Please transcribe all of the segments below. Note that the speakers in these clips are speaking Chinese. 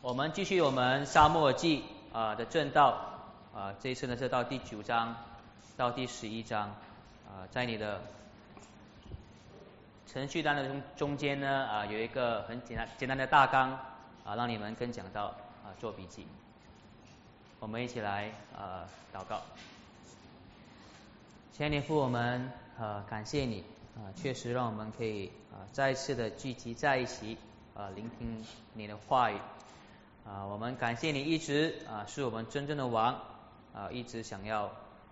我们继续我们沙漠记啊的正道啊，这一次呢是到第九章到第十一章啊，在你的程序单的中中间呢啊有一个很简单简单的大纲啊，让你们跟讲到啊做笔记。我们一起来啊祷告，亲爱的父，我们呃感谢你啊，确实让我们可以啊再次的聚集在一起啊，聆听你的话语。啊，我们感谢你一直啊是我们真正的王啊，一直想要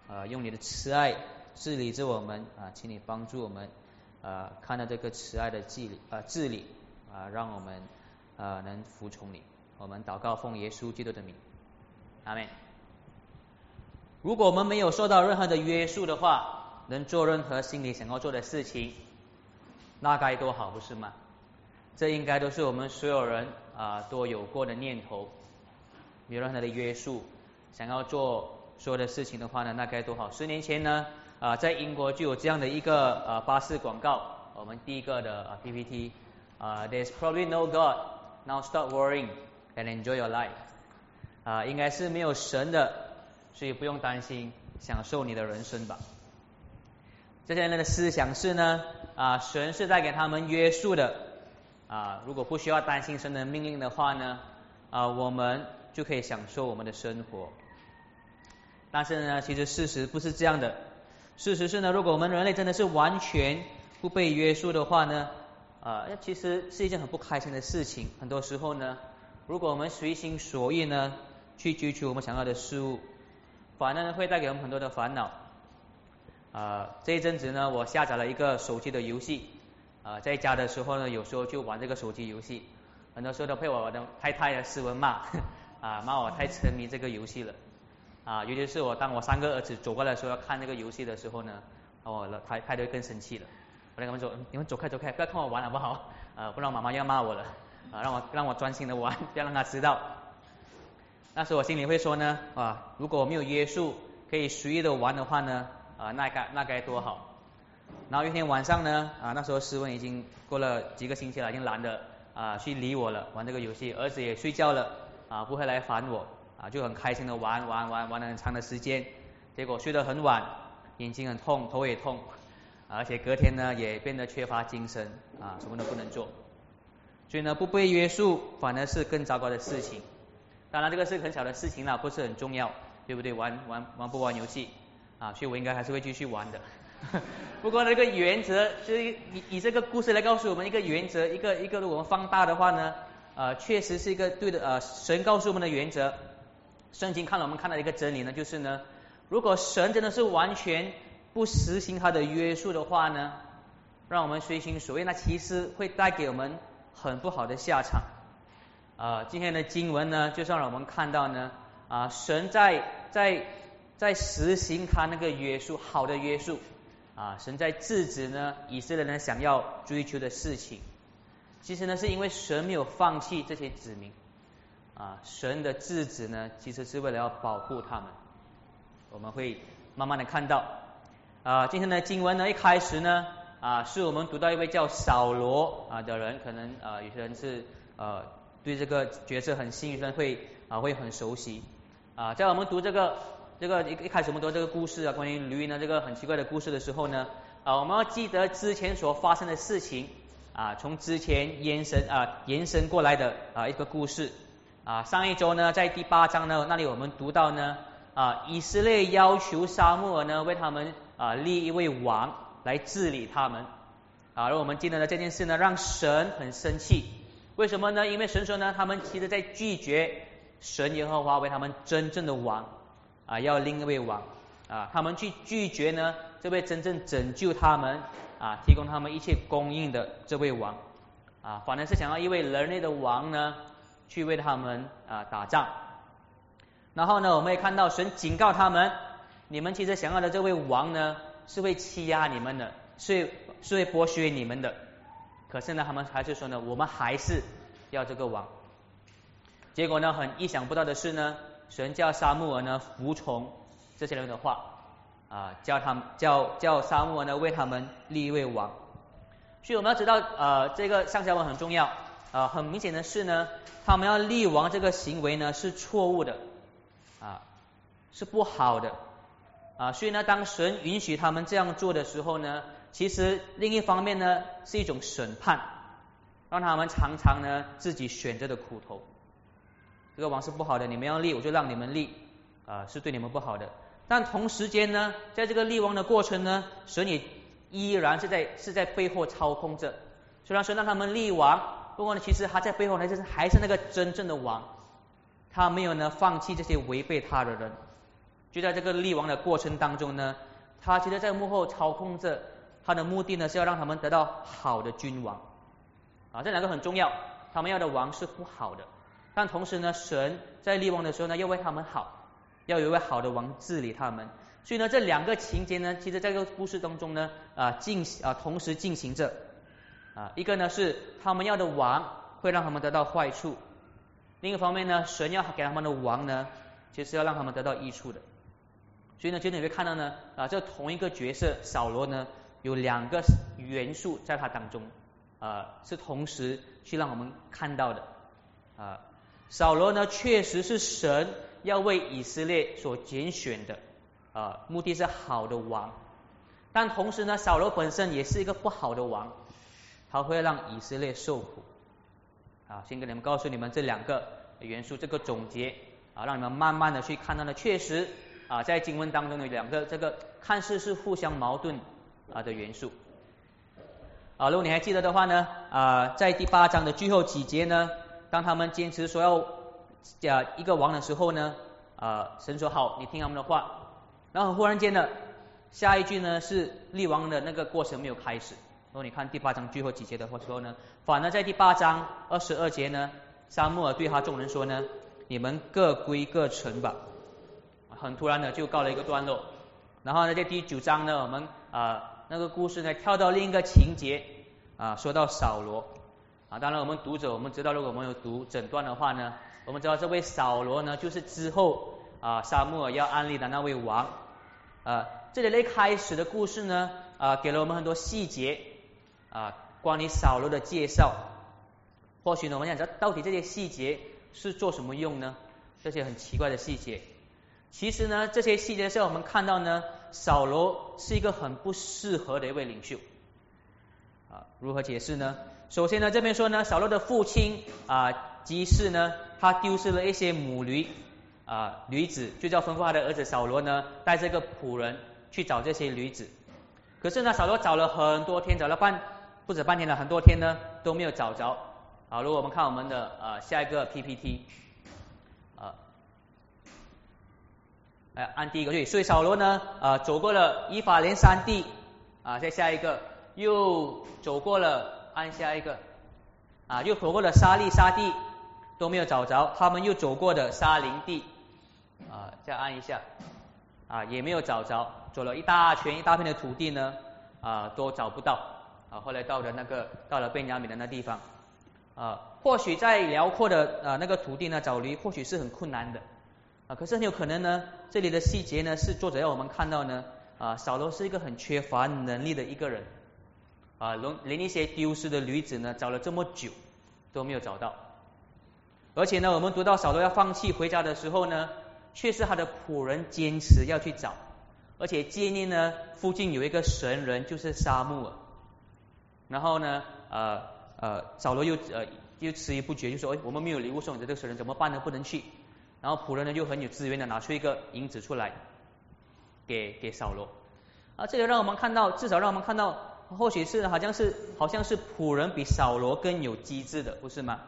啊用你的慈爱治理着我们啊，请你帮助我们啊看到这个慈爱的治理啊治理啊，让我们啊能服从你。我们祷告奉耶稣基督的名，阿门。如果我们没有受到任何的约束的话，能做任何心里想要做的事情，那该多好，不是吗？这应该都是我们所有人啊都有过的念头，没有任何的约束，想要做所有的事情的话呢，那该多好。十年前呢啊，在英国就有这样的一个呃巴士广告，我们第一个的 PPT 啊，There's probably no God, now stop worrying and enjoy your life 啊，应该是没有神的，所以不用担心，享受你的人生吧。这些人的思想是呢啊，神是在给他们约束的。啊，如果不需要担心神的命令的话呢，啊，我们就可以享受我们的生活。但是呢，其实事实不是这样的。事实是呢，如果我们人类真的是完全不被约束的话呢，啊，其实是一件很不开心的事情。很多时候呢，如果我们随心所欲呢，去追求我们想要的事物，反而呢会带给我们很多的烦恼。啊，这一阵子呢，我下载了一个手机的游戏。啊，在家的时候呢，有时候就玩这个手机游戏，很多时候都被我的太太的斯文骂，啊，骂我太沉迷这个游戏了，啊，尤其是我当我三个儿子走过来说要看这个游戏的时候呢，我太太太更生气了，我跟他们说，你们走开走开，不要看我玩好不好？啊，不然妈妈要骂我了，啊，让我让我专心的玩，不要让他知道。那时我心里会说呢，啊，如果我没有约束，可以随意的玩的话呢，啊，那该那该多好。然后有一天晚上呢，啊，那时候诗文已经过了几个星期了，已经懒得啊去理我了，玩这个游戏，儿子也睡觉了，啊，不会来烦我，啊，就很开心的玩玩玩玩了很长的时间，结果睡得很晚，眼睛很痛，头也痛，而且隔天呢也变得缺乏精神，啊，什么都不能做，所以呢不被约束反而是更糟糕的事情。当然这个是很小的事情了，不是很重要，对不对？玩玩玩不玩游戏，啊，所以我应该还是会继续玩的。不过那个原则，就是以以这个故事来告诉我们一个原则，一个一个，如果我们放大的话呢，呃，确实是一个对的，呃，神告诉我们的原则。圣经看了我们看到一个真理呢，就是呢，如果神真的是完全不实行他的约束的话呢，让我们随心所欲，那其实会带给我们很不好的下场。啊，今天的经文呢，就让我们看到呢，啊，神在在在实行他那个约束，好的约束。啊，神在制止呢以色列人想要追求的事情，其实呢是因为神没有放弃这些子民，啊，神的制止呢其实是为了要保护他们，我们会慢慢的看到，啊，今天的经文呢一开始呢啊是我们读到一位叫扫罗啊的人，可能啊有些人是呃对这个角色很幸运，人会啊会很熟悉，啊，在我们读这个。这个一一开始我们读这个故事啊，关于驴呢这个很奇怪的故事的时候呢，啊，我们要记得之前所发生的事情啊，从之前延伸啊延伸过来的啊一个故事啊，上一周呢在第八章呢那里我们读到呢啊以色列要求沙漠呢为他们啊立一位王来治理他们啊，而我们记得呢这件事呢让神很生气，为什么呢？因为神说呢他们其实在拒绝神耶和华为他们真正的王。啊，要另一位王啊，他们去拒绝呢这位真正拯救他们啊，提供他们一切供应的这位王啊，反而是想要一位人类的王呢，去为他们啊打仗。然后呢，我们也看到神警告他们，你们其实想要的这位王呢，是会欺压你们的，是是会剥削你们的。可是呢，他们还是说呢，我们还是要这个王。结果呢，很意想不到的是呢。神叫沙木尔呢服从这些人的话啊，叫他们叫叫沙木尔呢为他们立一位王。所以我们要知道呃这个上下文很重要啊，很明显的是呢，他们要立王这个行为呢是错误的，啊，是不好的，啊，所以呢，当神允许他们这样做的时候呢，其实另一方面呢是一种审判，让他们常常呢自己选择的苦头。这个王是不好的，你们要立，我就让你们立，啊，是对你们不好的。但同时间呢，在这个立王的过程呢，神也依然是在是在背后操控着。虽然说让他们立王，不过呢，其实他在背后呢，就是还是那个真正的王。他没有呢放弃这些违背他的人。就在这个立王的过程当中呢，他其实在幕后操控着。他的目的呢是要让他们得到好的君王。啊，这两个很重要。他们要的王是不好的。但同时呢，神在立王的时候呢，要为他们好，要有一位好的王治理他们。所以呢，这两个情节呢，其实在这个故事当中呢，啊进啊同时进行着。啊，一个呢是他们要的王会让他们得到坏处，另一方面呢，神要给他们的王呢，其实要让他们得到益处的。所以呢，今天你会看到呢，啊，这同一个角色扫罗呢，有两个元素在他当中，啊，是同时去让我们看到的，啊。扫罗呢，确实是神要为以色列所拣选的，啊，目的是好的王。但同时呢，扫罗本身也是一个不好的王，他会让以色列受苦。啊，先跟你们告诉你们这两个元素，这个总结啊，让你们慢慢的去看到呢，确实啊，在经文当中的两个这个看似是互相矛盾啊的元素。啊，如果你还记得的话呢，啊，在第八章的最后几节呢。当他们坚持说要啊一个王的时候呢，啊神说好，你听他们的话。然后忽然间呢，下一句呢是立王的那个过程没有开始。如果你看第八章最后几节的话时候呢，反而在第八章二十二节呢，沙漠尔对他众人说呢，你们各归各城吧。很突然的就告了一个段落。然后呢，在第九章呢，我们啊那个故事呢跳到另一个情节啊，说到扫罗。当然我们读者我们知道，如果我们有读整段的话呢，我们知道这位扫罗呢，就是之后啊沙漠要安利的那位王。啊，这里一开始的故事呢，啊给了我们很多细节啊关于扫罗的介绍。或许呢，我们想知道到底这些细节是做什么用呢？这些很奇怪的细节。其实呢，这些细节是让我们看到呢，扫罗是一个很不适合的一位领袖。啊，如何解释呢？首先呢，这边说呢，扫罗的父亲啊，基士呢，他丢失了一些母驴啊，驴子，就叫吩咐他的儿子扫罗呢，带这个仆人去找这些驴子。可是呢，扫罗找了很多天，找了半不止半天了，很多天呢都没有找着。啊，如果我们看我们的呃下一个 PPT，啊，来按第一个对，所以扫罗呢啊走过了伊法连山地啊，再下一个又走过了。按下一个啊，又走过了沙砾沙地都没有找着，他们又走过的沙林地啊，再按一下啊，也没有找着，走了一大圈一大片的土地呢啊，都找不到啊。后来到了那个到了贝加米的那地方啊，或许在辽阔的啊那个土地呢找驴，或许是很困难的啊。可是很有可能呢，这里的细节呢是作者要我们看到呢啊，扫罗是一个很缺乏能力的一个人。啊，连连一些丢失的驴子呢，找了这么久都没有找到。而且呢，我们读到扫罗要放弃回家的时候呢，却是他的仆人坚持要去找，而且建议呢，附近有一个神人，就是沙漠尔。然后呢，呃呃，扫罗又呃又迟疑不决，就说：哎，我们没有礼物送你的这个神人，怎么办呢？不能去。然后仆人呢，就很有资源的拿出一个银子出来，给给扫罗。啊，这个让我们看到，至少让我们看到。或许是好像是好像是仆人比扫罗更有机智的，不是吗？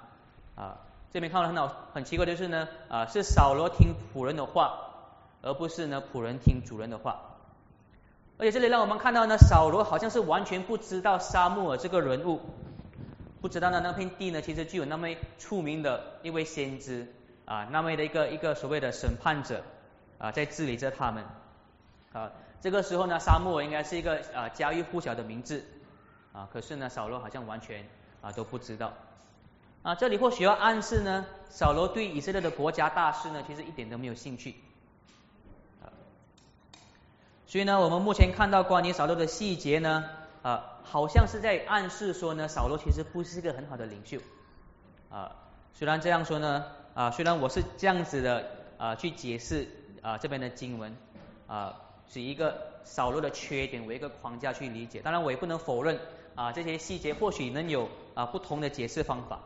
啊，这边看到很好很奇怪的是呢，啊是扫罗听仆人的话，而不是呢仆人听主人的话。而且这里让我们看到呢，扫罗好像是完全不知道沙漠尔这个人物，不知道呢那片地呢其实具有那么出名的一位先知啊，那么的一个一个所谓的审判者啊在治理着他们啊。这个时候呢，沙漠应该是一个啊家喻户晓的名字啊，可是呢，扫罗好像完全啊都不知道啊。这里或许要暗示呢，扫罗对以色列的国家大事呢，其实一点都没有兴趣啊。所以呢，我们目前看到关于扫罗的细节呢，啊，好像是在暗示说呢，扫罗其实不是一个很好的领袖啊，虽然这样说呢，啊，虽然我是这样子的啊去解释啊这边的经文啊，是一个扫罗的缺点为一个框架去理解，当然我也不能否认啊这些细节或许能有啊不同的解释方法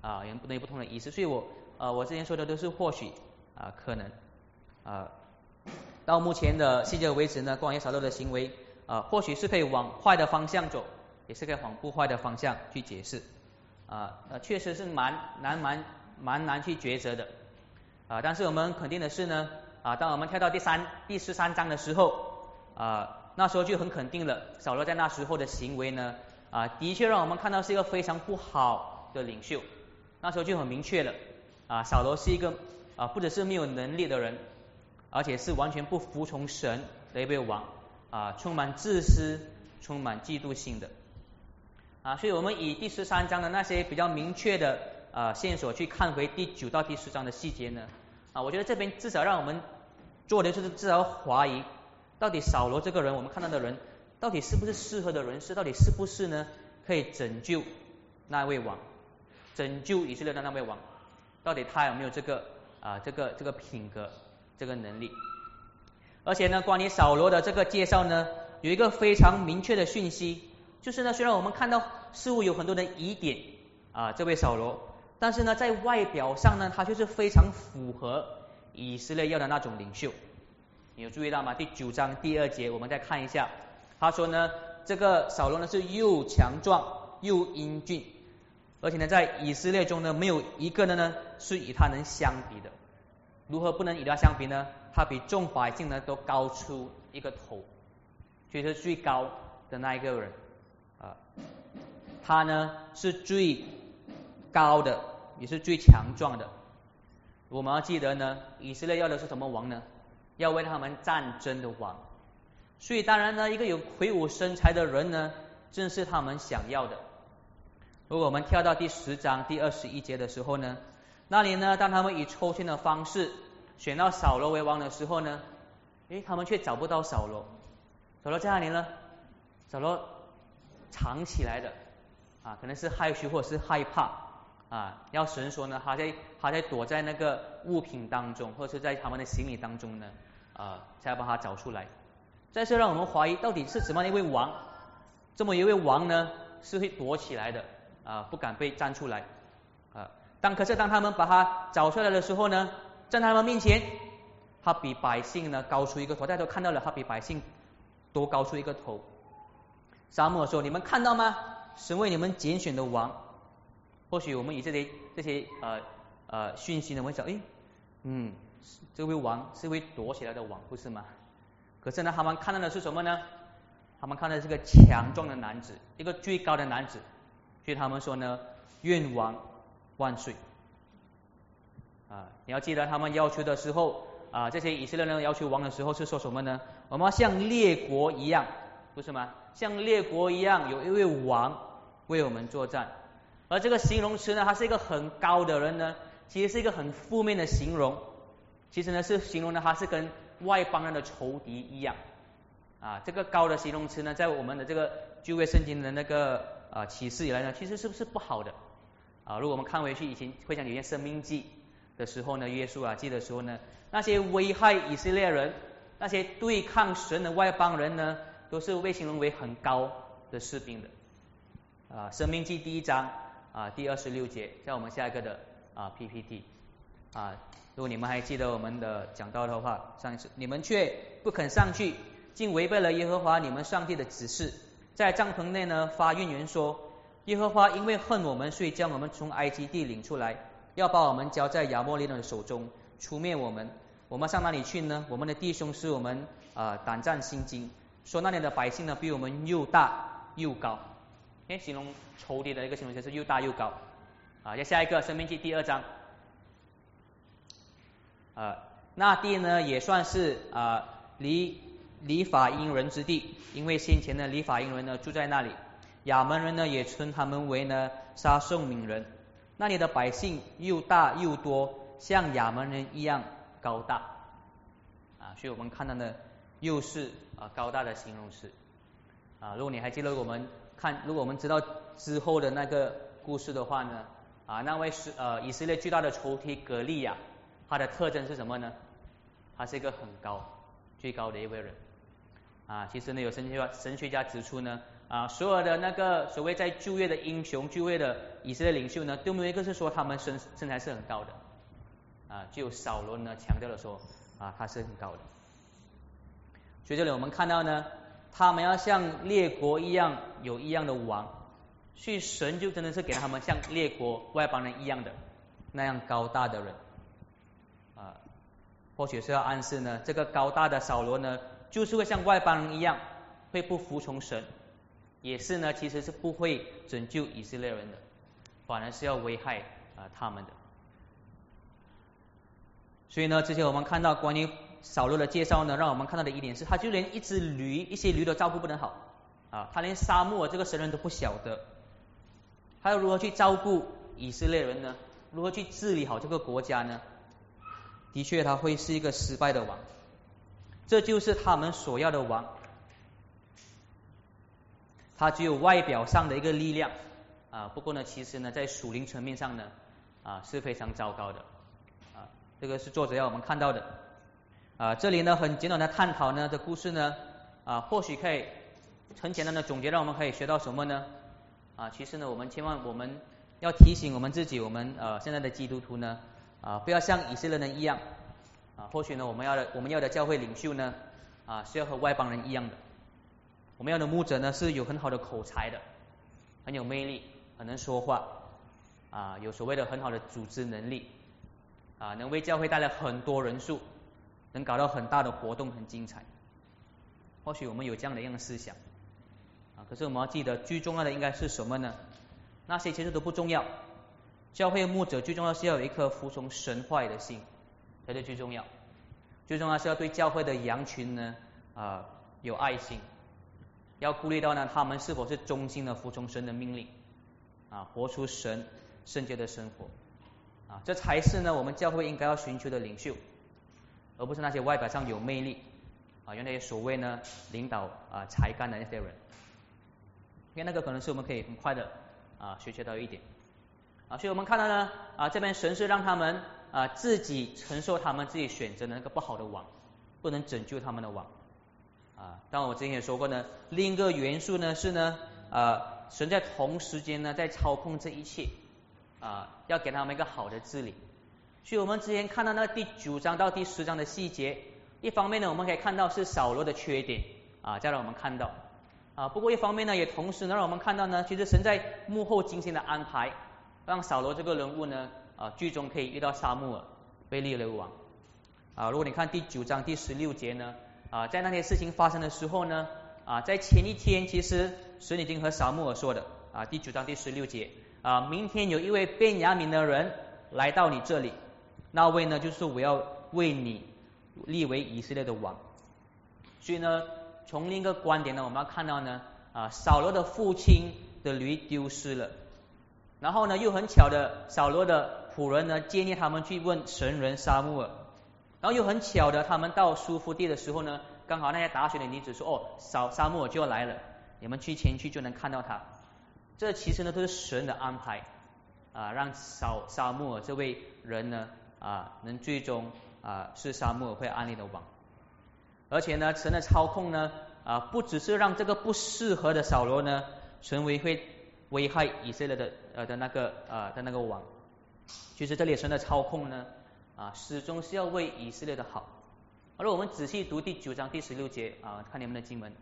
啊，也不能有不同的意思，所以我呃我之前说的都是或许啊可能啊，到目前的细节为止呢，关于扫罗的行为啊，或许是可以往坏的方向走，也是可以往不坏的方向去解释。啊，呃，确实是蛮难蛮蛮难去抉择的啊。但是我们肯定的是呢，啊，当我们跳到第三第十三章的时候啊，那时候就很肯定了，扫罗在那时候的行为呢，啊，的确让我们看到是一个非常不好的领袖。那时候就很明确了，啊，扫罗是一个啊，不只是没有能力的人，而且是完全不服从神的一位王啊，充满自私、充满嫉妒心的。啊，所以我们以第十三章的那些比较明确的啊线索去看回第九到第十章的细节呢，啊，我觉得这边至少让我们做的就是至少怀疑，到底扫罗这个人，我们看到的人，到底是不是适合的人士，到底是不是呢，可以拯救那位王，拯救以色列的那位王，到底他有没有这个啊这个这个品格，这个能力？而且呢，关于扫罗的这个介绍呢，有一个非常明确的讯息。就是呢，虽然我们看到似乎有很多的疑点啊，这位扫罗，但是呢，在外表上呢，他就是非常符合以色列要的那种领袖。你有注意到吗？第九章第二节，我们再看一下，他说呢，这个扫罗呢是又强壮又英俊，而且呢，在以色列中呢，没有一个人呢是与他能相比的。如何不能与他相比呢？他比众百姓呢都高出一个头，就是最高的那一个人。啊，他呢是最高的，也是最强壮的。我们要记得呢，以色列要的是什么王呢？要为他们战争的王。所以当然呢，一个有魁梧身材的人呢，正是他们想要的。如果我们跳到第十章第二十一节的时候呢，那里呢，当他们以抽签的方式选到扫罗为王的时候呢，诶，他们却找不到扫罗。扫罗在哪里呢？扫罗。藏起来的啊，可能是害羞或者是害怕啊。要神说呢，他在他在躲在那个物品当中，或者是在他们的行李当中呢啊，才把他找出来。再是让我们怀疑，到底是什么一位王？这么一位王呢，是会躲起来的啊，不敢被站出来啊。当可是当他们把他找出来的时候呢，在他们面前，他比百姓呢高出一个头，大家都看到了，他比百姓多高出一个头。沙漠说：“你们看到吗？神为你们拣选的王。或许我们以这些这些呃呃讯息呢，会想，哎，嗯，这位王是位躲起来的王，不是吗？可是呢，他们看到的是什么呢？他们看到的是个强壮的男子，一个最高的男子。所以他们说呢，愿王万岁。啊，你要记得他们要求的时候啊，这些以色列人要求王的时候是说什么呢？我们要像列国一样。”不是吗？像列国一样，有一位王为我们作战。而这个形容词呢，他是一个很高的人呢，其实是一个很负面的形容。其实呢，是形容呢，他是跟外邦人的仇敌一样。啊，这个高的形容词呢，在我们的这个旧约圣经的那个啊启示以来呢，其实是不是不好的？啊，如果我们看回去以前会讲有些生命记的时候呢，约书亚记的时候呢，那些危害以色列人、那些对抗神的外邦人呢？都是被形容为很高的士兵的啊，《生命记》第一章啊第二十六节，在我们下一个的啊 PPT 啊，如果你们还记得我们的讲到的话，上一次你们却不肯上去，竟违背了耶和华你们上帝的指示，在帐篷内呢发怨言说，耶和华因为恨我们，所以将我们从埃及地领出来，要把我们交在亚摩利人的手中，除灭我们。我们上哪里去呢？我们的弟兄使我们啊胆战心惊。说那里的百姓呢，比我们又大又高，哎，形容仇敌的一个形容词是又大又高啊。再下一个，生命记第二章，啊，那地呢也算是啊离离法因人之地，因为先前的离法因人呢住在那里，亚门人呢也称他们为呢杀圣敏人，那里的百姓又大又多，像亚门人一样高大啊，所以我们看到呢。又是啊高大的形容词啊，如果你还记得我们看，如果我们知道之后的那个故事的话呢，啊，那位是呃以色列巨大的仇敌格利亚，他的特征是什么呢？他是一个很高、最高的一位人。啊，其实呢，有神学家神学家指出呢，啊，所有的那个所谓在就业的英雄、就业的以色列领袖呢，都没有一个是说他们身身材是很高的。啊，只有扫罗呢强调的说，啊，他是很高的。所以这里我们看到呢，他们要像列国一样有一样的王，所以神就真的是给他们像列国外邦人一样的那样高大的人。啊，或许是要暗示呢，这个高大的扫罗呢。就是会像外邦人一样，会不服从神，也是呢，其实是不会拯救以色列人的，反而是要危害啊他们的。所以呢，之前我们看到关于扫罗的介绍呢，让我们看到的一点是，他就连一只驴、一些驴都照顾不能好啊，他连沙漠这个神人都不晓得，他要如何去照顾以色列人呢？如何去治理好这个国家呢？的确，他会是一个失败的王。这就是他们所要的王，他只有外表上的一个力量啊，不过呢，其实呢，在属灵层面上呢啊是非常糟糕的啊，这个是作者要我们看到的啊，这里呢很简短的探讨呢，的故事呢啊，或许可以很简单的总结，让我们可以学到什么呢啊，其实呢，我们千万我们要提醒我们自己，我们呃现在的基督徒呢啊，不要像以色列人一样。啊，或许呢，我们要的我们要的教会领袖呢，啊，是要和外邦人一样的。我们要的牧者呢，是有很好的口才的，很有魅力，很能说话，啊，有所谓的很好的组织能力，啊，能为教会带来很多人数，能搞到很大的活动，很精彩。或许我们有这样的一样的思想，啊，可是我们要记得，最重要的应该是什么呢？那些其实都不重要。教会牧者最重要是要有一颗服从神话的心。才是最重要，最重要是要对教会的羊群呢啊有爱心，要顾虑到呢他们是否是忠心的服从神的命令啊，活出神圣洁的生活啊，这才是呢我们教会应该要寻求的领袖，而不是那些外表上有魅力啊，有那些所谓呢领导啊才干的那些人，因为那个可能是我们可以很快的啊学习到一点啊，所以我们看到呢啊这边神是让他们。啊，自己承受他们自己选择的那个不好的网，不能拯救他们的网。啊，当我之前也说过呢，另一个元素呢是呢，啊，神在同时间呢在操控这一切，啊，要给他们一个好的治理。所以我们之前看到那第九章到第十章的细节，一方面呢我们可以看到是扫罗的缺点，啊，再让我们看到，啊，不过一方面呢也同时能让我们看到呢，其实神在幕后精心的安排，让扫罗这个人物呢。啊，最终可以遇到沙漠尔被立为王啊。如果你看第九章第十六节呢，啊，在那些事情发生的时候呢，啊，在前一天其实神已经和沙漠尔说的啊，第九章第十六节啊，明天有一位变雅悯的人来到你这里，那位呢就是我要为你立为以色列的王。所以呢，从另一个观点呢，我们要看到呢，啊，扫罗的父亲的驴丢失了，然后呢，又很巧的扫罗的。仆人呢建议他们去问神人沙穆尔，然后又很巧的，他们到舒夫地的时候呢，刚好那些打水的女子说：“哦，扫沙穆尔就要来了，你们去前去就能看到他。”这其实呢都是神的安排啊，让扫沙穆尔这位人呢啊能最终啊是沙漠会安利的王，而且呢神的操控呢啊不只是让这个不适合的扫罗呢成为会危害以色列的呃的那个呃的那个王。其实这里神的操控呢，啊，始终是要为以色列的好。而我们仔细读第九章第十六节啊，看你们的经文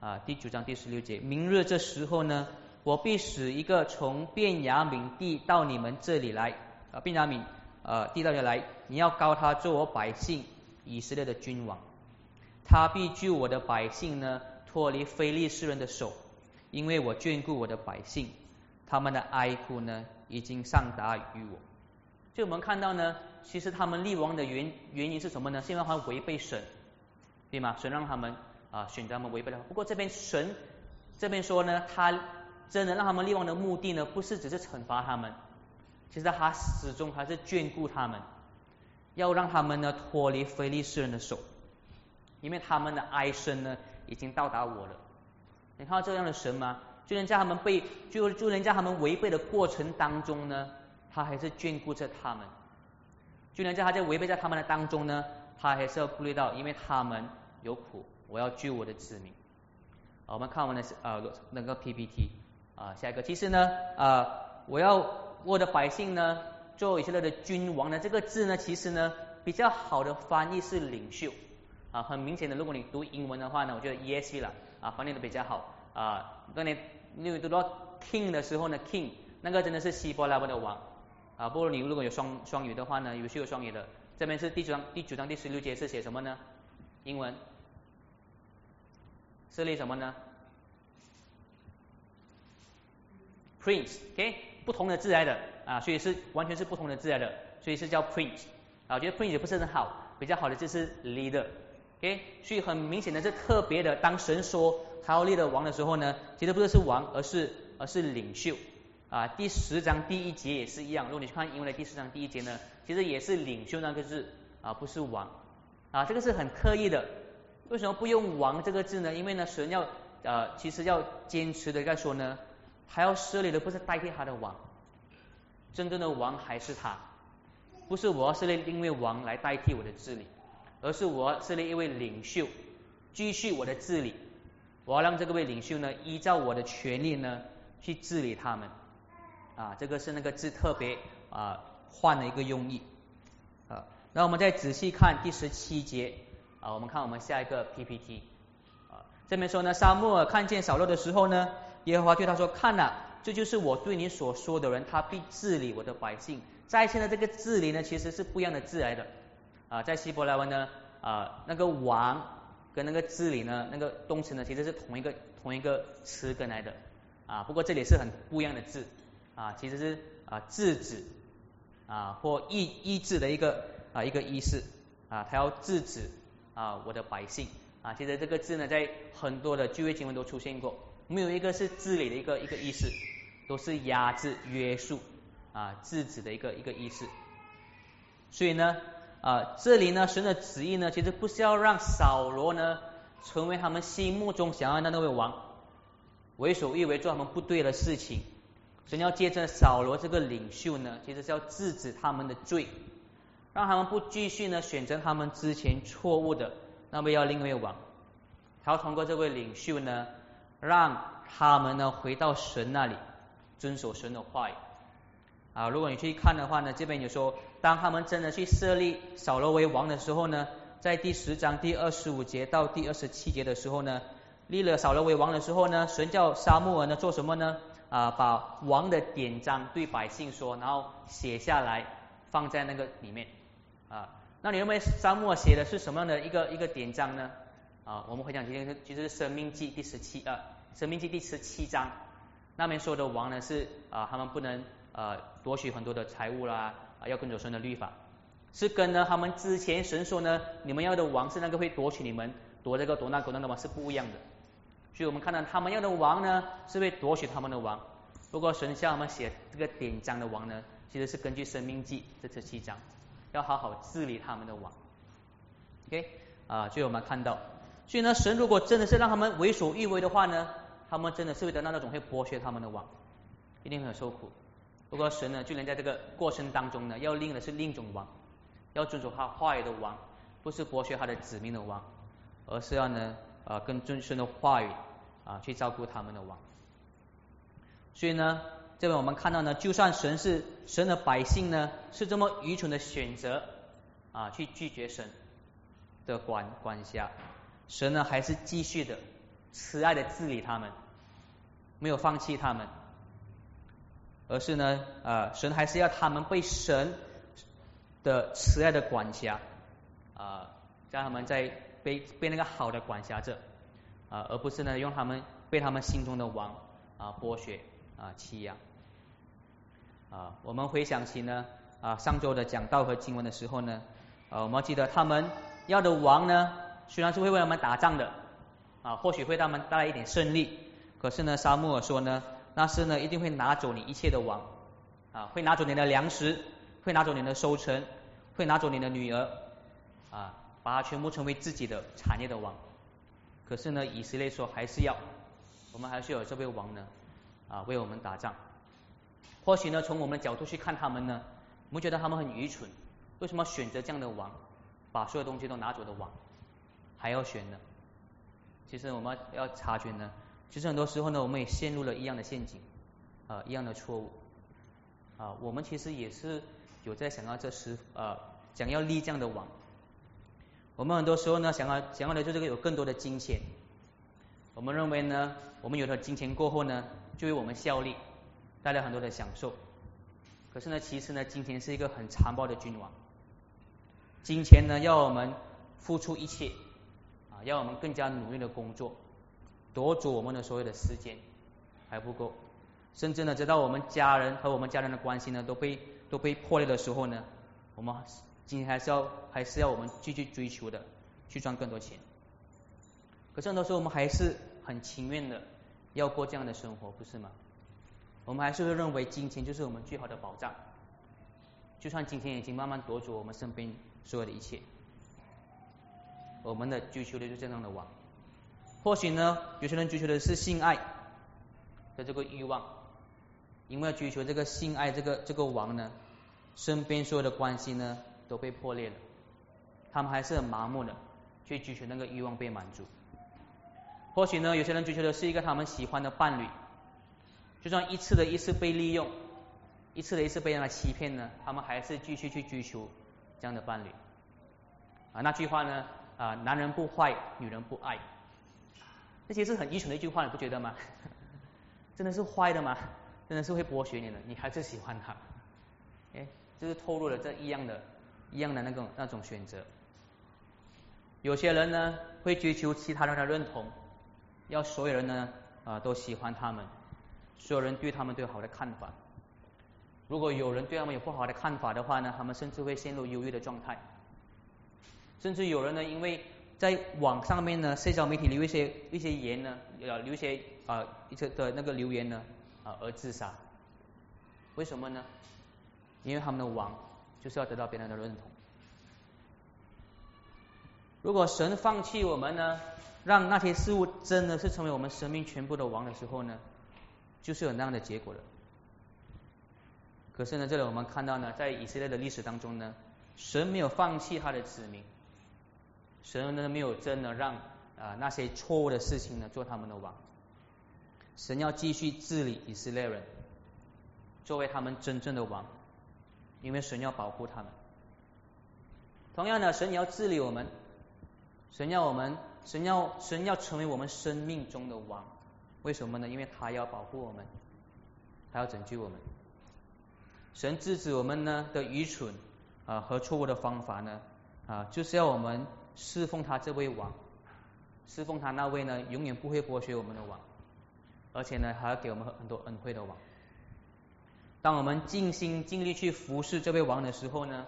啊，第九章第十六节，明日这时候呢，我必使一个从便雅悯地到你们这里来啊，便雅悯呃地到这来，你要高他做我百姓以色列的君王，他必救我的百姓呢脱离非利士人的手，因为我眷顾我的百姓，他们的哀哭呢已经上达于我。就我们看到呢，其实他们立王的原原因是什么呢？是因为他违背神，对吗？神让他们啊选择他们违背了。不过这边神这边说呢，他真的让他们立王的目的呢，不是只是惩罚他们，其实他始终还是眷顾他们，要让他们呢脱离非利士人的手，因为他们的哀声呢已经到达我了。你看到这样的神吗？就能在他们被就就能在他们违背的过程当中呢。他还是眷顾着他们。就连在他在违背在他们的当中呢，他还是要顾虑到，因为他们有苦，我要救我的子民。我们看完的是呃那个 PPT 啊，下一个，其实呢啊，我要我的百姓呢做以色列的君王呢，这个字呢，其实呢比较好的翻译是领袖啊，很明显的，如果你读英文的话呢，我觉得 ESV 了啊，翻译的比较好啊。当你你读到 king 的时候呢，king 那个真的是希伯来文的王。啊，不过你如果有双双语的话呢，有是有双语的，这边是第九章第九章第十六节是写什么呢？英文，设立什么呢？Prince，OK，不同的字来的啊，所以是完全是不同的字来的，所以是叫 Prince。啊，我觉得 Prince 也不是很好，比较好的就是 Leader，OK，所以很明显的是特别的，当神说他要立的王的时候呢，其实不是是王，而是而是领袖。啊，第十章第一节也是一样。如果你去看英文的第十章第一节呢，其实也是领袖那个字啊，不是王啊，这个是很刻意的。为什么不用王这个字呢？因为呢，神要呃，其实要坚持的在说呢，他要设立的不是代替他的王，真正的王还是他，不是我要设立另一位王来代替我的治理，而是我要设立一位领袖继续我的治理，我要让这个位领袖呢，依照我的权利呢去治理他们。啊，这个是那个字特别啊换了一个用意。啊。那我们再仔细看第十七节。啊，我们看我们下一个 PPT 啊，这边说呢，沙漠看见扫罗的时候呢，耶和华对他说：“看呐，这就是我对你所说的人，他必治理我的百姓。”在现在这个治理呢，其实是不一样的字来的。啊，在希伯来文呢啊，那个王跟那个治理呢，那个动词呢，其实是同一个同一个词根来的。啊，不过这里是很不一样的字。啊，其实是啊制止啊或抑抑制的一个啊一个意思啊，他要制止啊我的百姓。啊，其实这个字呢在很多的旧约经文都出现过，没有一个是治理的一个一个意思，都是压制约束啊制止的一个一个意思。所以呢啊这里呢神的旨意呢，其实不是要让扫罗呢成为他们心目中想要的那位王，为所欲为做他们不对的事情。神要借着扫罗这个领袖呢，其实是要制止他们的罪，让他们不继续呢选择他们之前错误的那位要另一位王。他要通过这位领袖呢，让他们呢回到神那里，遵守神的话语。啊，如果你去看的话呢，这边有说，当他们真的去设立扫罗为王的时候呢，在第十章第二十五节到第二十七节的时候呢，立了扫罗为王的时候呢，神叫沙木尔呢做什么呢？啊，把王的典章对百姓说，然后写下来放在那个里面啊。那你认为沙漠写的是什么样的一个一个典章呢？啊，我们回想今天是其实是生命记第十七啊，生命记第十七章那边说的王呢是啊，他们不能呃夺取很多的财物啦，啊要跟着神的律法，是跟呢他们之前神说呢，你们要的王是那个会夺取你们夺这个夺那夺那的王是不一样的。所以我们看到他们要的王呢，是会夺取他们的王。不过神向我们写这个典章的王呢，其实是根据生命记这十七章，要好好治理他们的王。OK 啊，所以我们看到，所以呢，神如果真的是让他们为所欲为的话呢，他们真的是会得到那种会剥削他们的王，一定很受苦。不过神呢，就能在这个过程当中呢，要令的是另一种王，要遵守他话语的王，不是剥削他的子民的王，而是要呢，呃，跟遵循的话语。啊，去照顾他们的王。所以呢，这边我们看到呢，就算神是神的百姓呢，是这么愚蠢的选择啊，去拒绝神的管管辖，神呢还是继续的慈爱的治理他们，没有放弃他们，而是呢，呃，神还是要他们被神的慈爱的管辖啊，让他们在被被那个好的管辖着。啊，而不是呢，用他们被他们心中的王啊剥削啊欺压啊。我们回想起呢啊上周的讲道和经文的时候呢，啊我们要记得他们要的王呢，虽然是会为他们打仗的啊，或许会他们带来一点胜利，可是呢，沙漠尔说呢，那是呢一定会拿走你一切的王啊，会拿走你的粮食，会拿走你的收成，会拿走你的女儿啊，把它全部成为自己的产业的王。可是呢，以色列说还是要，我们还是有这位王呢啊为我们打仗。或许呢，从我们的角度去看他们呢，我们觉得他们很愚蠢，为什么选择这样的王，把所有东西都拿走的王，还要选呢？其实我们要察觉呢，其实很多时候呢，我们也陷入了一样的陷阱，啊，一样的错误，啊，我们其实也是有在想要这十呃，想要立这样的网。我们很多时候呢，想要想要的就这个有更多的金钱，我们认为呢，我们有了金钱过后呢，就为我们效力。带来很多的享受，可是呢，其实呢，金钱是一个很残暴的君王。金钱呢，要我们付出一切，要我们更加努力的工作，夺走我们的所有的时间还不够，甚至呢，直到我们家人和我们家人的关系呢都被都被破裂的时候呢，我们今天还是要还是要我们继续追求的，去赚更多钱。可是很多时候我们还是很情愿的要过这样的生活，不是吗？我们还是会认为金钱就是我们最好的保障，就算今天已经慢慢夺走我们身边所有的一切，我们的追求的就是这样的王。或许呢，有些人追求的是性爱的这个欲望，因为追求这个性爱这个这个王呢，身边所有的关系呢都被破裂了，他们还是很麻木的去追求那个欲望被满足。或许呢，有些人追求的是一个他们喜欢的伴侣。就算一次的一次被利用，一次的一次被人家欺骗呢，他们还是继续去追求这样的伴侣。啊，那句话呢，啊，男人不坏，女人不爱，这些是很愚蠢的一句话，你不觉得吗？真的是坏的吗？真的是会剥削你的，你还是喜欢他？哎，就是透露了这一样的、一样的那种那种选择。有些人呢，会追求其他人的认同，要所有人呢啊都喜欢他们。所有人对他们都有好的看法。如果有人对他们有不好的看法的话呢，他们甚至会陷入忧郁的状态。甚至有人呢，因为在网上面呢，社交媒体留一些一些言呢，呃，留一些啊一些的那个留言呢，啊而自杀。为什么呢？因为他们的王就是要得到别人的认同。如果神放弃我们呢，让那些事物真的是成为我们生命全部的王的时候呢？就是有那样的结果的。可是呢，这里我们看到呢，在以色列的历史当中呢，神没有放弃他的子民，神呢没有真的让啊那些错误的事情呢做他们的王，神要继续治理以色列人，作为他们真正的王，因为神要保护他们。同样的，神也要治理我们，神要我们，神要神要成为我们生命中的王。为什么呢？因为他要保护我们，他要拯救我们。神制止我们呢的愚蠢啊和错误的方法呢啊，就是要我们侍奉他这位王，侍奉他那位呢永远不会剥削我们的王，而且呢还要给我们很多恩惠的王。当我们尽心尽力去服侍这位王的时候呢，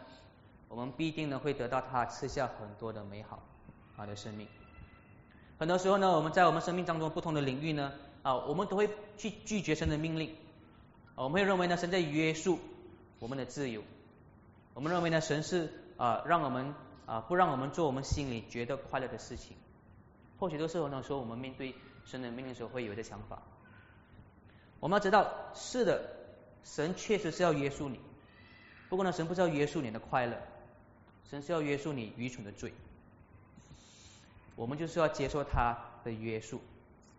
我们必定呢会得到他赐下很多的美好好的生命。很多时候呢，我们在我们生命当中不同的领域呢。啊，我们都会去拒绝神的命令，我们会认为呢，神在约束我们的自由。我们认为呢，神是啊，让我们啊，不让我们做我们心里觉得快乐的事情。或许都是很多时候，我们面对神的命令时候会有的想法。我们要知道，是的，神确实是要约束你。不过呢，神不是要约束你的快乐，神是要约束你愚蠢的罪。我们就是要接受他的约束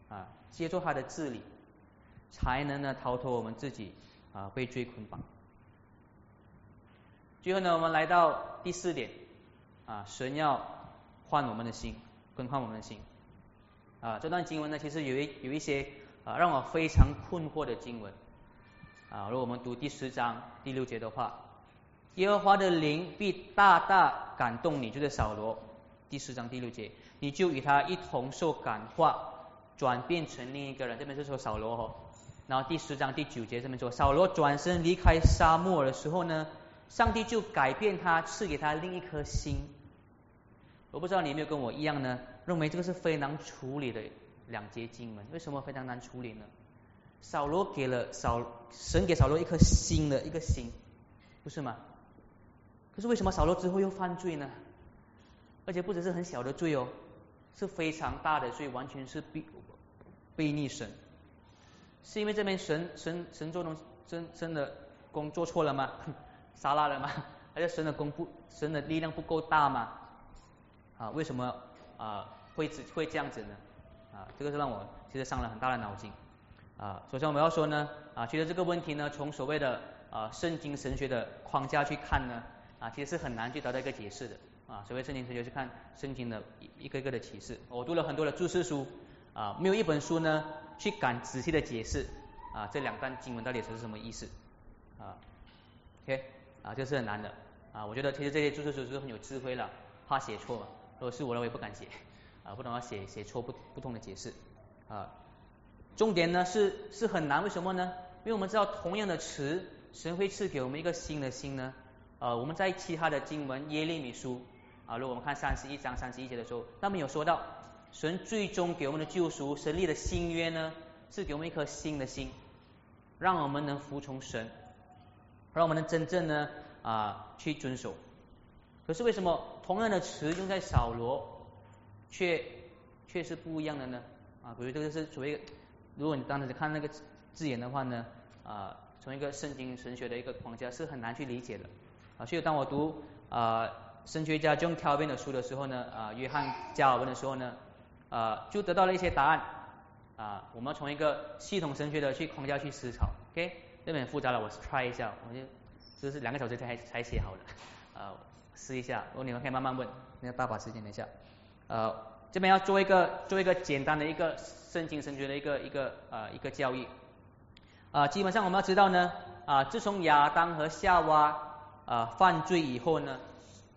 啊。接受他的治理，才能呢逃脱我们自己啊被罪捆绑。最后呢，我们来到第四点啊，神要换我们的心，更换我们的心啊。这段经文呢，其实有一有一些啊让我非常困惑的经文啊。如果我们读第十章第六节的话，耶和华的灵必大大感动你，就是扫罗。第十章第六节，你就与他一同受感化。转变成另一个人，这边是说扫罗哦。然后第十章第九节这边说，扫罗转身离开沙漠的时候呢，上帝就改变他，赐给他另一颗心。我不知道你有没有跟我一样呢，认为这个是非常处理的两节经文。为什么非常难处理呢？扫罗给了扫神给扫罗一颗新的一个心，不是吗？可是为什么扫罗之后又犯罪呢？而且不只是很小的罪哦。是非常大的，罪完全是背背逆神，是因为这边神神神做东真真的工做错了吗？杀拉了吗？还是神的功不神的力量不够大吗？啊，为什么啊会会这样子呢？啊，这个是让我其实伤了很大的脑筋。啊，首先我们要说呢，啊，其实这个问题呢，从所谓的啊圣经神学的框架去看呢，啊，其实是很难去得到一个解释的。啊，所谓圣经神学是看圣经的一一个个的启示。我读了很多的注释书，啊，没有一本书呢去敢仔细的解释啊这两段经文到底是什么意思。啊，OK，啊，这是很难的。啊，我觉得其实这些注释书是很有智慧了，怕写错嘛。如果是我，我也不敢写。啊，不能要写写错不不同的解释。啊。重点呢是是很难，为什么呢？因为我们知道同样的词，神会赐给我们一个新的心呢。呃，我们在其他的经文耶利米书啊，如果我们看三十一章三十一节的时候，那么有说到神最终给我们的救赎，神立的新约呢，是给我们一颗新的心，让我们能服从神，让我们能真正呢啊去遵守。可是为什么同样的词用在扫罗，却却是不一样的呢？啊，比如这个是所谓。如果你当时看那个字眼的话呢，啊，从一个圣经神学的一个框架是很难去理解的，啊，所以当我读啊神学家 John Calvin 的书的时候呢，啊，约翰加尔文的时候呢，啊，就得到了一些答案，啊，我们从一个系统神学的去框架去思考，OK，这边很复杂了，我 try 一下，我就这是两个小时才才写好的，啊，试一下，如果你们可以慢慢问，要大把时间等一下，呃，这边要做一个做一个简单的一个。圣经神学的一个一个呃一个教育啊，基本上我们要知道呢啊，自从亚当和夏娃啊犯罪以后呢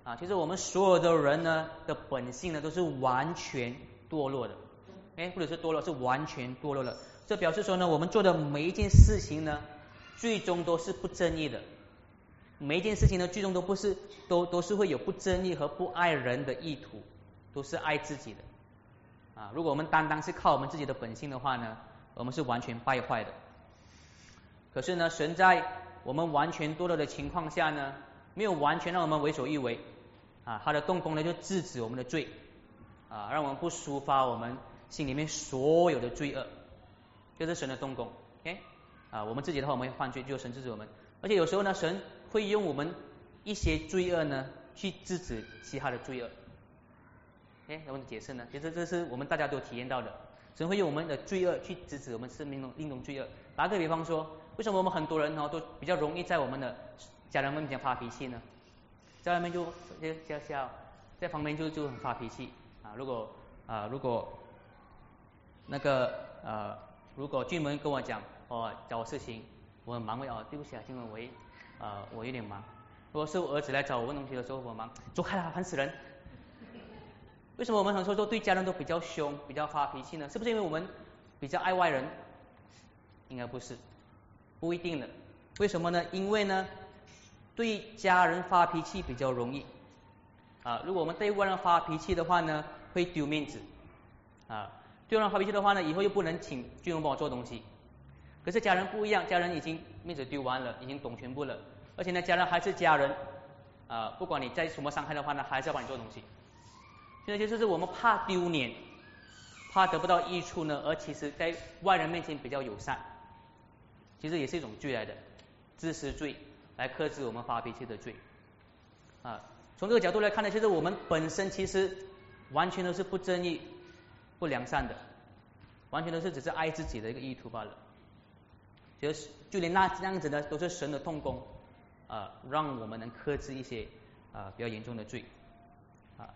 啊，其实我们所有的人呢的本性呢都是完全堕落的，哎，或者是堕落是完全堕落了。这表示说呢，我们做的每一件事情呢，最终都是不正义的，每一件事情呢，最终都不是都都是会有不正义和不爱人的意图，都是爱自己的。啊，如果我们单单是靠我们自己的本性的话呢，我们是完全败坏的。可是呢，神在我们完全堕落的情况下呢，没有完全让我们为所欲为啊，他的动工呢就制止我们的罪啊，让我们不抒发我们心里面所有的罪恶，就是神的动工。OK 啊，我们自己的话我们会犯罪，就神制止我们。而且有时候呢，神会用我们一些罪恶呢去制止其他的罪恶。哎，怎么解释呢？其实这是我们大家都体验到的，神会用我们的罪恶去制止我们生命中另一种罪恶。打个比方说，为什么我们很多人呢都比较容易在我们的家人面前发脾气呢？在外面就就笑笑，在旁边就就很发脾气啊。如果啊如果那个呃如果俊文跟我讲哦找我事情，我很忙，我哦对不起啊，俊文我呃我有点忙。如果是我儿子来找我问东西的时候，我忙，走开了，烦死人。为什么我们很多时候对家人都比较凶、比较发脾气呢？是不是因为我们比较爱外人？应该不是，不一定的。为什么呢？因为呢，对家人发脾气比较容易啊。如果我们对外人发脾气的话呢，会丢面子啊。对外人发脾气的话呢，以后又不能请军人帮我做东西。可是家人不一样，家人已经面子丢完了，已经懂全部了。而且呢，家人还是家人啊，不管你再什么伤害的话呢，还是要帮你做东西。现在就是我们怕丢脸，怕得不到益处呢，而其实在外人面前比较友善，其实也是一种罪来的，自私罪来克制我们发脾气的罪。啊，从这个角度来看呢，其实我们本身其实完全都是不正义、不良善的，完全都是只是爱自己的一个意图罢了。就是就连那这样子呢，都是神的痛功啊，让我们能克制一些啊比较严重的罪。啊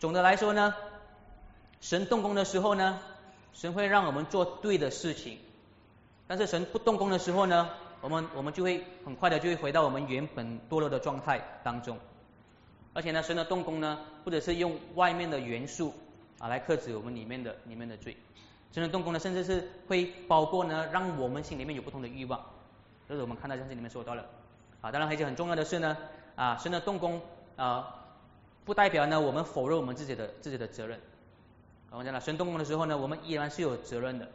总的来说呢，神动工的时候呢，神会让我们做对的事情；但是神不动工的时候呢，我们我们就会很快的就会回到我们原本堕落的状态当中。而且呢，神的动工呢，或者是用外面的元素啊来克制我们里面的里面的罪。神的动工呢，甚至是会包括呢，让我们心里面有不同的欲望。这是我们看到圣经里面说到了。啊，当然还有一件很重要的事呢，啊，神的动工啊。不代表呢，我们否认我们自己的自己的责任。我们讲了，神动工的时候呢，我们依然是有责任的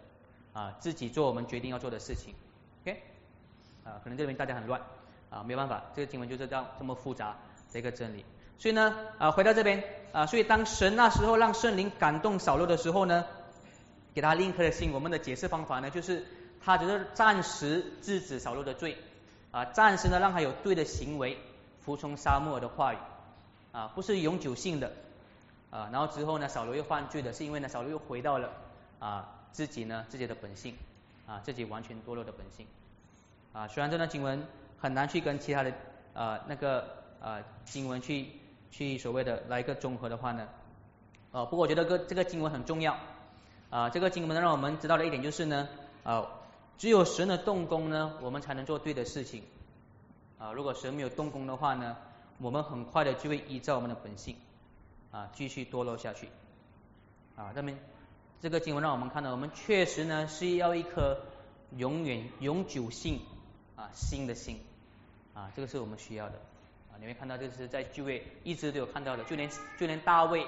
啊，自己做我们决定要做的事情。OK，啊，可能这边大家很乱啊，没办法，这个经文就是这样这么复杂的一个真理。所以呢，啊，回到这边啊，所以当神那时候让圣灵感动扫罗的时候呢，给他另一颗的心，我们的解释方法呢，就是他只是暂时制止扫罗的罪，啊，暂时呢让他有对的行为，服从沙漠的话语，啊，不是永久性的，啊，然后之后呢，扫罗又犯罪的，是因为呢，扫罗又回到了啊自己呢自己的本性，啊，自己完全堕落的本性，啊，虽然这段经文很难去跟其他的啊那个啊经文去去所谓的来一个综合的话呢，啊，不过我觉得个这个经文很重要，啊，这个经文呢让我们知道的一点就是呢，啊。只有神的动工呢，我们才能做对的事情啊！如果神没有动工的话呢，我们很快的就会依照我们的本性啊继续堕落下去啊。那么这个经文让我们看到，我们确实呢是要一颗永远永久性啊新的心啊，这个是我们需要的啊。你会看到这是在就位一直都有看到的，就连就连大卫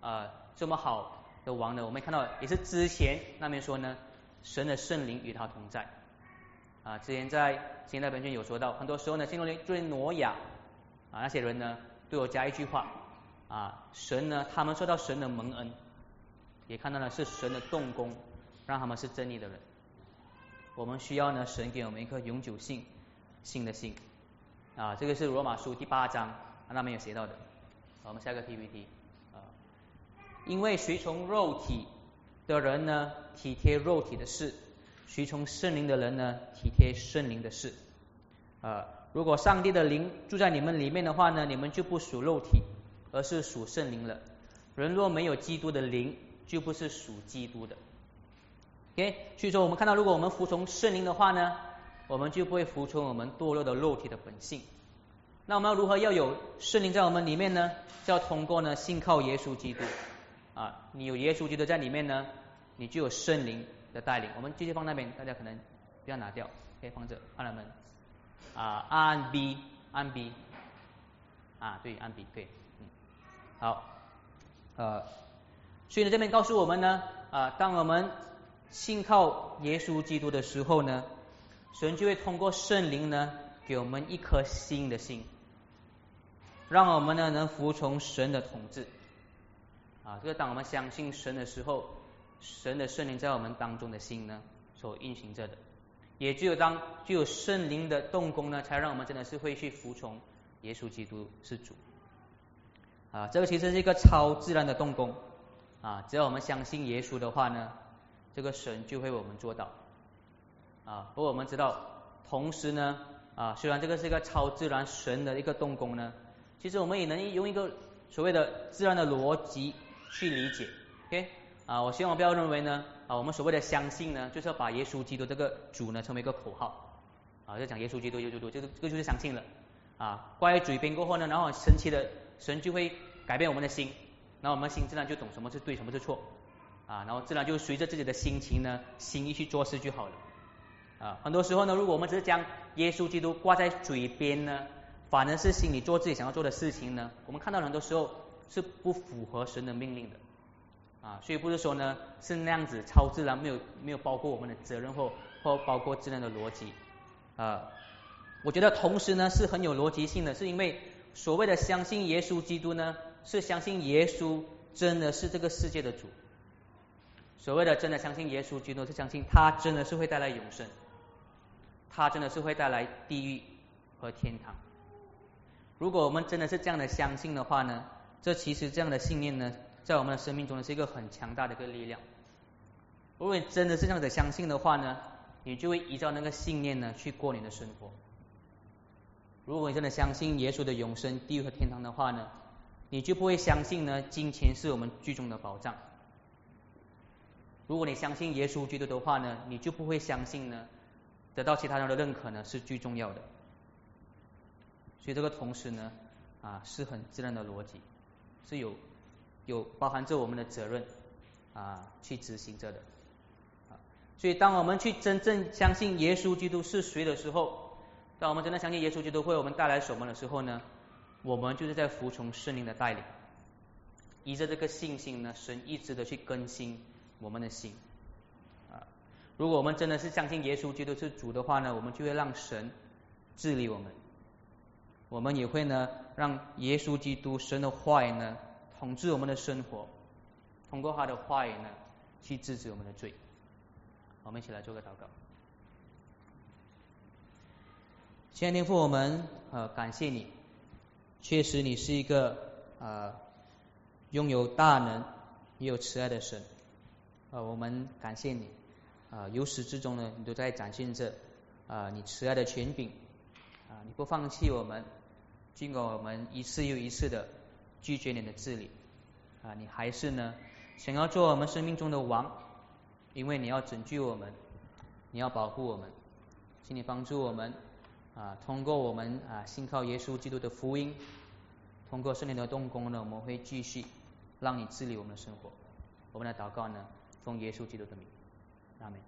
啊这么好的王呢，我们看到也是之前那边说呢。神的圣灵与他同在啊！之前在新代本卷有说到，很多时候呢，新罗人就连挪亚啊那些人呢，对我加一句话啊：神呢，他们受到神的蒙恩，也看到了是神的动工，让他们是真理的人。我们需要呢，神给我们一颗永久性新的心啊！这个是罗马书第八章那边有写到的。我们下个 PPT，因为随从肉体。的人呢，体贴肉体的事；随从圣灵的人呢，体贴圣灵的事。啊，如果上帝的灵住在你们里面的话呢，你们就不属肉体，而是属圣灵了。人若没有基督的灵，就不是属基督的。OK，所以说我们看到，如果我们服从圣灵的话呢，我们就不会服从我们堕落的肉体的本性。那我们要如何要有圣灵在我们里面呢？就要通过呢，信靠耶稣基督。啊，你有耶稣基督在里面呢，你就有圣灵的带领。我们继续放那边，大家可能不要拿掉，可以放着。阿拉们，啊，按 B，按 B，啊，对，按 B，对，嗯，好，呃，所以呢，这边告诉我们呢，啊，当我们信靠耶稣基督的时候呢，神就会通过圣灵呢，给我们一颗新的心，让我们呢能服从神的统治。啊，这个当我们相信神的时候，神的圣灵在我们当中的心呢，所运行着的，也只有当具有圣灵的动工呢，才让我们真的是会去服从耶稣基督是主。啊，这个其实是一个超自然的动工。啊，只要我们相信耶稣的话呢，这个神就会为我们做到。啊，不过我们知道，同时呢，啊，虽然这个是一个超自然神的一个动工呢，其实我们也能用一个所谓的自然的逻辑。去理解，OK？啊，我希望不要认为呢啊，我们所谓的相信呢，就是要把耶稣基督这个主呢成为一个口号。啊，就讲耶稣基督，耶稣基督，这个这个就是相信了。啊，挂在嘴边过后呢，然后神奇的神就会改变我们的心，然后我们心自然就懂什么是对，什么是错。啊，然后自然就随着自己的心情呢，心意去做事就好了。啊。很多时候呢，如果我们只是将耶稣基督挂在嘴边呢，反而是心里做自己想要做的事情呢，我们看到很多时候。是不符合神的命令的啊，所以不是说呢是那样子超自然，没有没有包括我们的责任或或包括自然的逻辑啊。我觉得同时呢是很有逻辑性的，是因为所谓的相信耶稣基督呢，是相信耶稣真的是这个世界的主。所谓的真的相信耶稣基督，是相信他真的是会带来永生，他真的是会带来地狱和天堂。如果我们真的是这样的相信的话呢？这其实这样的信念呢，在我们的生命中呢是一个很强大的一个力量。如果你真的是这样子相信的话呢，你就会依照那个信念呢去过你的生活。如果你真的相信耶稣的永生、地狱和天堂的话呢，你就不会相信呢金钱是我们最终的保障。如果你相信耶稣基督的话呢，你就不会相信呢得到其他人的认可呢是最重要的。所以这个同时呢啊是很自然的逻辑。是有有包含着我们的责任啊，去执行着的啊。所以，当我们去真正相信耶稣基督是谁的时候，当我们真的相信耶稣基督为我们带来什么的时候呢？我们就是在服从圣灵的带领，依着这个信心呢，神一直的去更新我们的心啊。如果我们真的是相信耶稣基督是主的话呢，我们就会让神治理我们。我们也会呢，让耶稣基督神的话语呢统治我们的生活，通过他的话语呢去制止我们的罪。我们一起来做个祷告。亲爱的天父，我们呃感谢你，确实你是一个呃拥有大能也有慈爱的神，呃我们感谢你，啊由始至终呢你都在展现着啊你慈爱的权柄，啊你不放弃我们，尽管我们一次又一次的拒绝你的治理，啊你还是呢想要做我们生命中的王，因为你要拯救我们，你要保护我们，请你帮助我们。啊，通过我们啊信靠耶稣基督的福音，通过圣灵的动工呢，我们会继续让你治理我们的生活。我们的祷告呢，奉耶稣基督的名，阿门。